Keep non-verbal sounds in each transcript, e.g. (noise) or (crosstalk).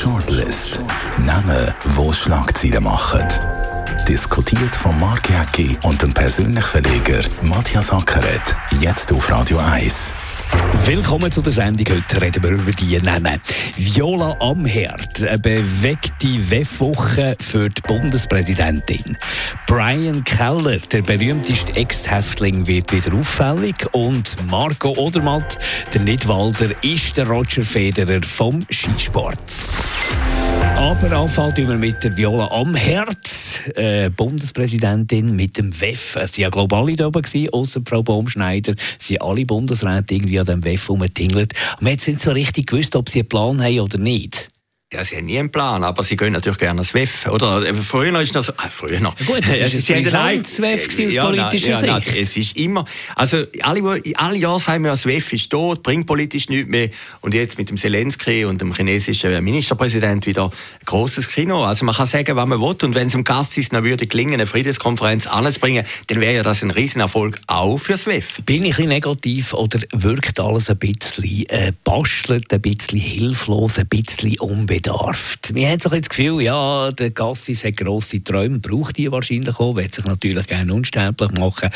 Shortlist. Namen, wo Schlagzeilen machen. Diskutiert von Mark Jäcki und dem persönlichen Verleger Matthias Ackeret. Jetzt auf Radio 1. Willkommen zu der Sendung. Heute reden wir über die Namen. Viola Amherd, eine bewegte WEF-Woche für die Bundespräsidentin. Brian Keller, der berühmteste Ex-Häftling, wird wieder auffällig. Und Marco Odermatt, der Nidwalder, ist der Roger Federer vom Skisport. Aber anfangen wir mit der Viola Amherd, äh, Bundespräsidentin mit dem WEF. Es waren ja glaube alle da oben, außer Frau Baumschneider. Sie sind alle Bundesräte irgendwie an dem WEF rumgetingelt. Und man hat nicht so richtig gewusst, ob sie einen Plan haben oder nicht. Ja, sie haben nie einen Plan, aber sie gehen natürlich gerne ins WEF, oder? Früher ist das so, ah, früher noch. Ja gut, das (laughs) ist ein WEF aus ja, politischer Sicht. Nein, es ist immer, also alle, alle Jahre sagen wir, das WEF ist tot, bringt politisch nichts mehr und jetzt mit dem Zelensky und dem chinesischen Ministerpräsident wieder ein grosses Kino. Also man kann sagen, was man will und wenn es im Gast ist, dann würde gelingen, eine Friedenskonferenz anzubringen, dann wäre ja das ein Riesenerfolg auch fürs WEF. Bin ich ein negativ oder wirkt alles ein bisschen äh, bastelt, ein bisschen hilflos, ein bisschen unbedingt? Bedarf. Wir haben so das Gefühl, ja, der Gassis hat grosse Träume, braucht die wahrscheinlich auch, will sich natürlich gerne unsterblich machen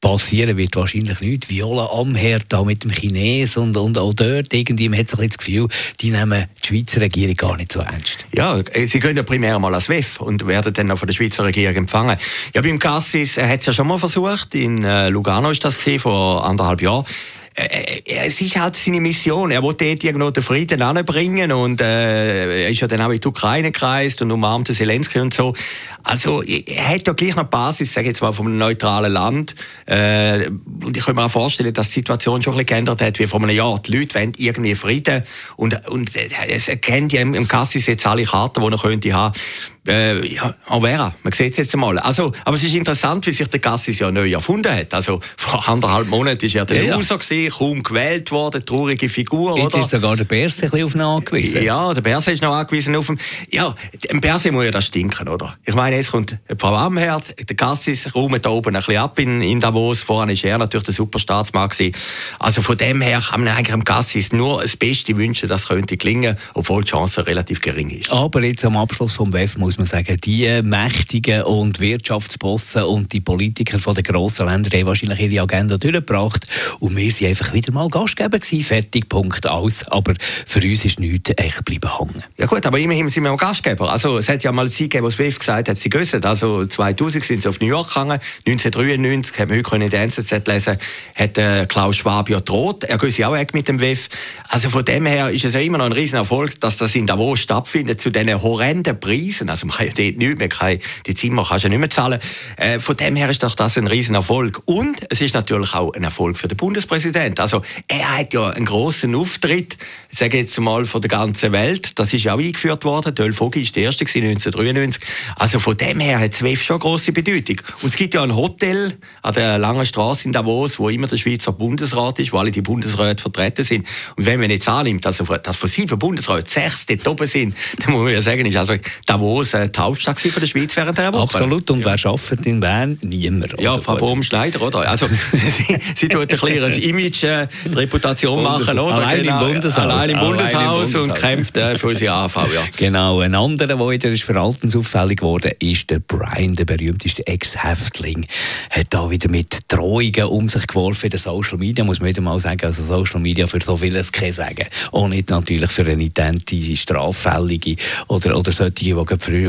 passieren wird wahrscheinlich nicht. Viola Amherd da mit dem Chines und, und auch dort irgendwie, man hat so das Gefühl, die nehmen die Schweizer Regierung gar nicht so ernst. Ja, äh, sie gehen ja primär mal als WEF und werden dann auch von der Schweizer Regierung empfangen. Ja, beim Cassis hat es ja schon mal versucht, in äh, Lugano ist das gesehen, vor anderthalb Jahren äh, äh, es ist halt seine Mission. Er wollte dort irgendwo den Frieden anbringen und äh, er ist ja dann auch in die Ukraine gereist und umarmte Zelensky und so. Also er hat ja gleich noch Basis, sage jetzt mal, vom einem neutralen Land. Äh, und ich kann mir auch vorstellen, dass die Situation schon ein bisschen geändert hat, wie vor einem Jahr. Die Leute wollen irgendwie Frieden und, und äh, es erkennt ja im, Cassis jetzt alle Karten, die er könnte haben äh, ja, Vera, man sieht es jetzt einmal. Also, aber es ist interessant, wie sich der Gassis ja neu erfunden hat. Also, vor anderthalb Monaten war er der ja, Loser, gewesen, kaum gewählt worden, traurige Figur. Jetzt oder? ist sogar der Berse ein bisschen auf ihn angewiesen. Ja, der Berse ist noch angewiesen auf ihn. Ja, dem Berse muss ja das stinken, oder? Ich meine, jetzt kommt Frau Amherd, der Gassis räumt da oben ein bisschen ab in, in Davos. Vorher war er natürlich der Superstaatsmann. Gewesen. Also von dem her kann man eigentlich am Gassis nur das Beste wünschen, das könnte gelingen, obwohl die Chance relativ gering ist. Aber jetzt am Abschluss vom WEF muss muss man sagen, die Mächtigen und Wirtschaftsbossen und die Politiker von den grossen Ländern haben wahrscheinlich ihre Agenda durchgebracht und wir sind einfach wieder mal Gastgeber gewesen, fertig, Punkt, aus. Aber für uns ist nichts echt bleiben hängen. Ja gut, aber immerhin sind wir auch Gastgeber. Also es hat ja mal Zeit gegeben, wo SWIFT gesagt hat, sie gössen. Also 2000 sind sie auf New York gegangen, 1993, haben wir heute in der NZZ lesen, hat äh, Klaus Schwab ja droht, er gösse auch mit dem WEF. Also von dem her ist es ja immer noch ein Riesenerfolg, dass das in Davos stattfindet, zu diesen horrenden Preisen. Also man kann ja dort nichts mehr, kann, die Zimmer kannst du ja nicht mehr zahlen. Äh, von dem her ist doch das ein Riesenerfolg. Und es ist natürlich auch ein Erfolg für den Bundespräsidenten. Also er hat ja einen grossen Auftritt, sage jetzt mal, von der ganzen Welt. Das ist ja auch eingeführt worden. Döll Vogi ist der erste 1993. Also von dem her hat SWIFT schon grosse Bedeutung. Und es gibt ja ein Hotel an der Langen Straße in Davos, wo immer der Schweizer Bundesrat ist, wo alle die Bundesräte vertreten sind. Und wenn man jetzt annimmt, dass von sieben Bundesräten sechs dort oben sind, (laughs) dann muss man ja sagen, ist also Davos äh, die Hauptstadt von der Schweiz während der Woche. Absolut. Und ja. wer arbeitet in Bern? Niemand. Ja, Frau Baum-Schneider, oder? Also, (laughs) sie, sie tut ein bisschen ein (laughs) Image, äh, Reputation machen, oder? Allein genau. im Bundeshaus. Allein im Bundeshaus, Allein im Bundeshaus. und kämpft äh, für unsere AV, ja. (laughs) Genau. Ein anderer, der wieder verhaltensauffällig geworden ist, der Brian, der berühmteste Ex-Häftling, hat da wieder mit Drohungen um sich geworfen in den Social Media, muss man wieder mal sagen. Also Social Media für so vieles kann sagen. Auch nicht natürlich für eine idente, straffällige oder, oder solche, die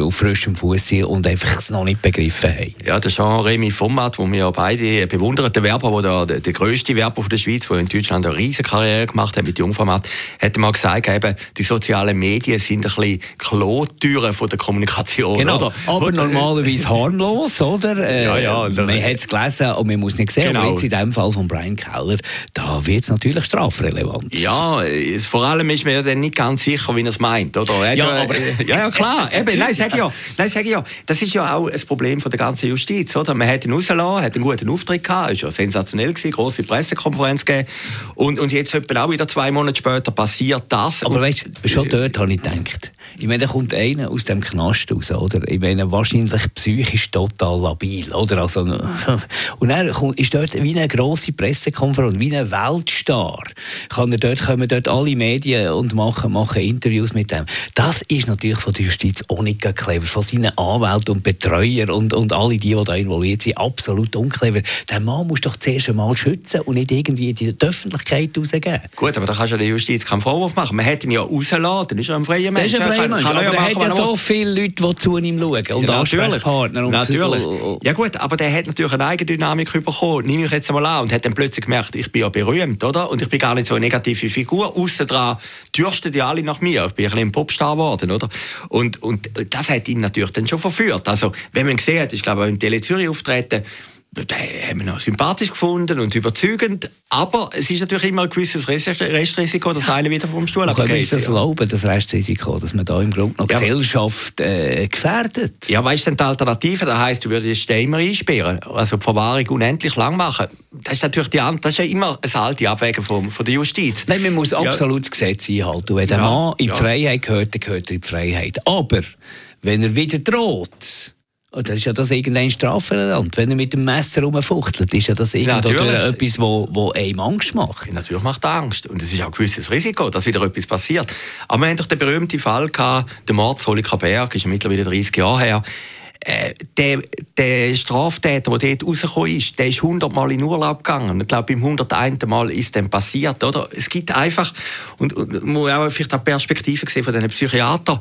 auf frischem Fuß sind und einfach es noch nicht begriffen haben. Ja, der Jean-Rémy Format, wo wir beide bewundern, der Werber, der, der, der grösste Werber von der Schweiz, der in Deutschland eine riesige Karriere gemacht hat mit Jungformat, hat mal gesagt, eben, die sozialen Medien sind ein bisschen Klotüren von der Kommunikation. Genau, oder? aber oder, normalerweise harmlos, oder? (laughs) Äh, ja, ja. Man hat es gelesen und man muss nicht sehen, genau. aber jetzt in dem Fall von Brian Keller, da wird es natürlich strafrelevant. Ja, vor allem ist man ja dann nicht ganz sicher, wie er es meint, oder? Ja, aber, (laughs) ja, ja, klar, eben, (laughs) nein, sage ja. Nein, sage ich ja. Das ist ja auch ein Problem von der ganzen Justiz, oder? Man hat ihn rausgelassen, hat einen guten Auftritt gehabt, ist ja sensationell gewesen, große Pressekonferenz gegeben. Und, und jetzt etwa auch wieder zwei Monate später passiert das. Aber weißt schon dort habe ich gedacht. Ich meine, da kommt einer aus dem Knast raus, oder? Ich meine, wahrscheinlich psychisch total labil, oder? Also, (laughs) und er ist dort wie eine grosse Pressekonferenz, wie ein Weltstar. Kann er dort, kommen dort alle Medien und machen, machen Interviews mit dem. Das ist natürlich von der Justiz auch nicht clever. Von seinen Anwälten und Betreuern und, und alle die, die da involviert sind, absolut unclever. Der Mann muss doch zuerst einmal schützen und nicht irgendwie in die Öffentlichkeit rausgeben. Gut, aber da kannst du der Justiz keinen Vorwurf machen. Man hätte ihn ja rausgelassen, dann ist er ein freier Mensch. Das ist ein freier Mensch, aber er hat ja so viele Leute, die zu ihm schauen und ja, natürlich. Und natürlich. Ja gut, aber der hat natürlich eine Eigendynamik bekommen, nehme ich jetzt einmal an, und hat dann plötzlich gemerkt, ich bin ja berühmt, oder? Und ich bin gar nicht so eine negative Figur. Aussen dran dürsten die alle nach mir. Ich bin ein bisschen ein Popstar geworden, oder? Und, und das hat ihn natürlich dann schon verführt. Also, wenn man gesehen hat, ich glaube, im Tele Zürich auftreten, den haben wir noch sympathisch gefunden und überzeugend. Aber es ist natürlich immer ein gewisses Restrisiko, dass einer wieder vom Stuhl abgeht. Können wir das erlauben, das Restrisiko, dass man da im Grunde noch ja. Gesellschaft äh, gefährdet? Ja, weißt du, die Alternative, das heisst, du würdest den immer einsperren, also die Verwahrung unendlich lang machen. Das ist natürlich die, das ist ja immer eine alte Abwägung von, von der Justiz. Nein, man muss ja. absolut das Gesetz einhalten. Wenn der ja. Mann in die Freiheit gehört, dann gehört er in die Freiheit. Aber wenn er wieder droht, und das ist ja das irgendein Strafverland. Wenn er mit dem Messer rumfuchtelt, ist ja das irgendwo etwas, wo, wo einem Angst macht. natürlich macht er Angst. Und es ist auch ein gewisses Risiko, dass wieder etwas passiert. Aber wir haben doch den berühmten Fall gehabt, der Mord Solika Berg, ist mittlerweile 30 Jahre her. Äh, der, der Straftäter, der dort rausgekommen ist, der ist 100 Mal in Urlaub gegangen. Ich glaube, beim 101. Mal ist dann passiert. Oder? Es gibt einfach, und, und muss auch vielleicht eine Perspektive sehen von diesen Psychiatern,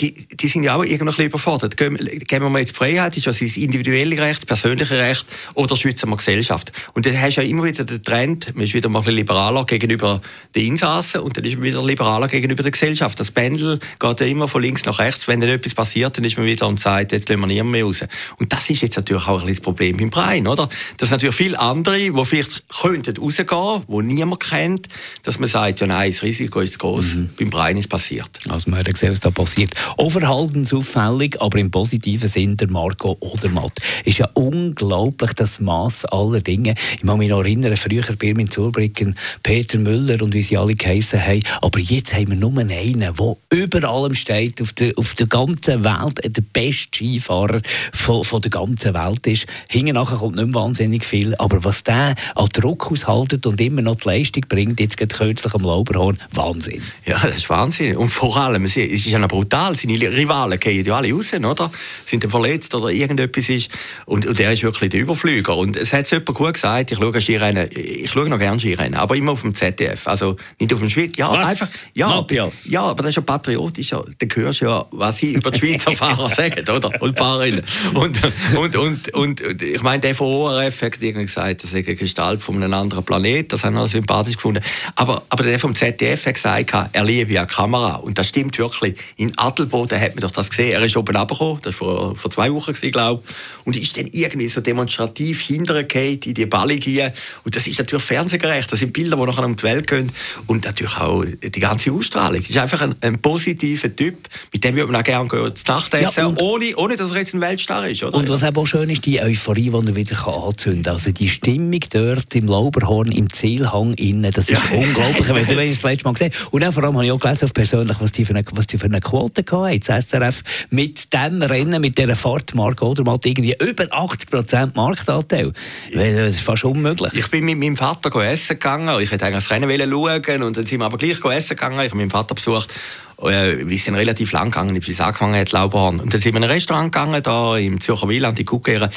die, die sind ja auch irgendwie überfordert. Geben, wir mal jetzt die Freiheit, ist das das individuelle Recht, das persönliche Recht oder schützen wir Gesellschaft? Und dann hast du ja immer wieder den Trend, man ist wieder mal ein bisschen liberaler gegenüber den Insassen und dann ist man wieder liberaler gegenüber der Gesellschaft. Das Pendel geht ja immer von links nach rechts. Wenn dann etwas passiert, dann ist man wieder und sagt, jetzt lassen wir niemand mehr raus. Und das ist jetzt natürlich auch ein das Problem beim Brein, oder? Dass natürlich viele andere, die vielleicht könnten rausgehen, die niemand kennt, dass man sagt, ja nein, das Risiko ist groß. Mhm. Beim Brein ist passiert. Also man hat gesehen, was da passiert. Auch verhaltensauffällig, aber im positiven Sinn der Marco Odermatt. Ist ja unglaublich das Maß aller Dinge. Ich kann mich noch erinnern, früher bei mir in Zurbrücken, Peter Müller und wie sie alle geheissen haben. Aber jetzt haben wir nur einen, der über allem steht, auf der, auf der ganzen Welt, der beste Skifahrer von, von der ganzen Welt ist. Hinten nachher kommt nicht mehr wahnsinnig viel. Aber was der an Druck aushaltet und immer noch die Leistung bringt, jetzt geht kürzlich am Lauberhorn, Wahnsinn. Ja, das ist Wahnsinn. Und vor allem, es ist ja noch brutal seine Rivalen gehen ja alle raus, oder? Sind dann verletzt oder irgendetwas ist. Und, und er ist wirklich der Überflüger. Und es hat jemand gut gesagt, ich schaue Skirennen, ich schaue noch gerne Skirennen, aber immer auf dem ZDF. Also nicht auf dem Schweiz. Ja, was? einfach. Ja, Matthias. ja, aber das ist ja patriotisch. Da hörst du ja, was sie über die Schweizer (laughs) Fahrer sagen, oder? Und Fahrerinnen. (laughs) Und, und, und, und, und, ich meine, der von ORF hat irgendwie gesagt, das ist eine Gestalt von einem anderen Planet. Das haben wir sympathisch gefunden. Aber, aber der vom ZDF hat gesagt, er liebe ja Kamera. Und das stimmt wirklich. In Adel Adelboden hat man doch das gesehen. Er ist oben runtergekommen, das war vor, vor zwei Wochen, glaube ich. Und ist dann irgendwie so demonstrativ hintergefallen in die Ballige. Und das ist natürlich fernsehgerecht. Das sind Bilder, die nachher um die Welt gehen. Und natürlich auch die ganze Ausstrahlung. Das ist einfach ein, ein positiver Typ, mit dem würde man auch gerne zu Nacht essen, ja, ohne, ohne dass er jetzt ein Weltstar ist. Oder? Und was auch schön ist, die Euphorie, die er wieder anzünden kann. Also die Stimmung dort im Lauberhorn, im Zielhang innen, das ist ja. unglaublich. Ich weiß nicht, das letzte Mal gesehen Und auch vor allem habe ich auch gelesen, persönlich, was die für eine, was die für eine Quote gehabt das SRF mit dem Rennen, mit dieser Fahrt, Marc Odermatt, irgendwie über 80% Marktanteil. Das ist fast unmöglich. Ich bin mit meinem Vater essen gegangen. Ich hätte eigentlich das Rennen schauen und dann sind wir aber gleich essen gegangen. Ich habe meinen Vater besucht. Äh, wir sind relativ lang gegangen, bis es angefangen hat, Lauberhorn. Und dann sind wir in ein Restaurant gegangen, da im Zürcher Wieland, die Kuckere.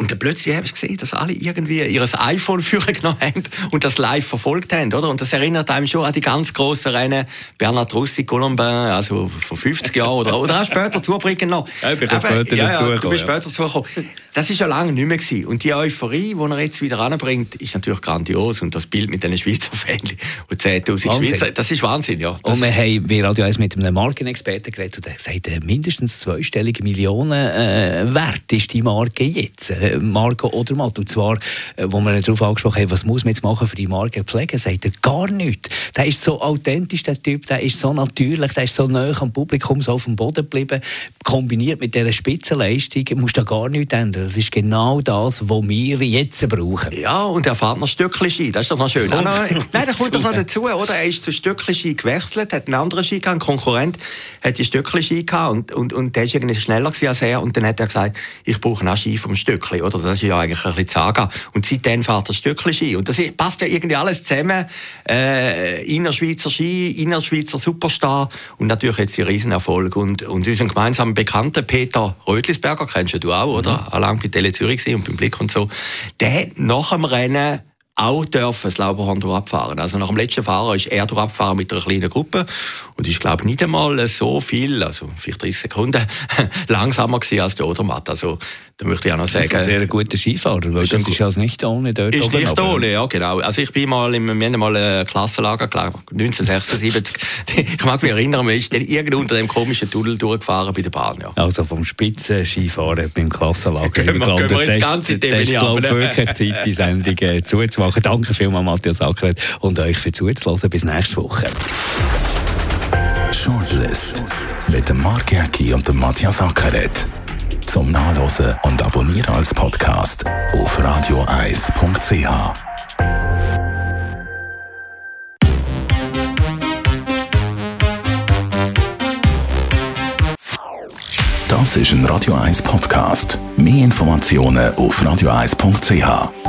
Und dann plötzlich habe ich gesehen, dass alle irgendwie ihr iPhone (laughs) führen genommen haben und das live verfolgt haben, oder? Und das erinnert einem schon an die ganz grossen Rennen, Bernhard Russi, Colombin, also vor 50 Jahren oder, oder auch später zubringen noch. Ja, ich bin Aber, später ja, dazu ja, du bist später dazugekommen. Das ist ja lange nicht mehr gewesen. Und die Euphorie, die er jetzt wieder anbringt, ist natürlich grandios. Und das Bild mit den Schweizer Fans und 10'000 Schweizer, das ist Wahnsinn, ja. Das und wir haben bei Radio 1 mit einem Markenexperten geredet und der hat gesagt, mindestens zweistellige Millionen äh, wert ist die Marke jetzt. äh, Marco Odermatt. Und zwar, äh, wo wir darauf angesprochen haben, was muss man jetzt machen für die Marke pflegen, sagt er gar nichts. Der ist so authentisch, der Typ, der ist so natürlich, der ist so nah am Publikum, so auf dem Boden geblieben. Kombiniert mit dieser Spitzenleistung musst du da gar nichts ändern. Das ist genau das, was wir jetzt brauchen. Ja, und er fährt noch Stückchen das ist doch noch schön. Kommt, Nein, da kommt doch noch dazu, oder? Er ist zu Stückchen gewechselt, hat einen anderen Ski gehabt, ein Konkurrent hat die Stückchen gehabt und, und, und der ist irgendwie schneller als er und dann hat er gesagt, ich brauche einen Ski vom Stückchen, oder? Das ist ja eigentlich ein bisschen Saga. Und seitdem fährt er Stückchen Ski. Und das passt ja irgendwie alles zusammen. Äh, Innerschweizer Ski, Innerschweizer Superstar und natürlich jetzt die Riesenerfolg. Und, und unseren gemeinsamen Bekannten Peter Rötlisberger, kennst du auch, oder? Mhm. Allein bei Tele Zürich und beim Blick und so. Der hat nach dem Rennen auch dürfen das Lauberhorn abfahren. Also nach dem letzten Fahrer ist er abgefahren mit einer kleinen Gruppe und ist glaube nicht einmal so viel, also vielleicht 30 Sekunden (laughs) langsamer gewesen als der Odermatt. Also da möchte ich auch noch sagen. Das ist ein sehr guter Skifahrer, weil das ist also nicht ohne dort Ist nicht ohne, ja genau. Also ich bin mal, im, wir haben mal ein Klassenlager, glaube 1976. (laughs) ich mag mich erinnern, man ist dann irgendwie unter dem komischen Tunnel durchgefahren bei der Bahn. Ja. Also vom Spitzenskifahren beim Klassenlager. Können wir, können wir jetzt ganz in dem Das ist, glaube wirklich Zeit, die Sendung äh, zuzumachen. (laughs) Danke vielmals, Matthias Ackeret, und euch für zuzulassen. Bis nächste Woche. Shortlist mit dem Mark Jäcki und dem Matthias Ackeret zum Nachlesen und Abonnieren als Podcast auf radioeis.ch. Das ist ein Radio 1 Podcast. Mehr Informationen auf radioeis.ch.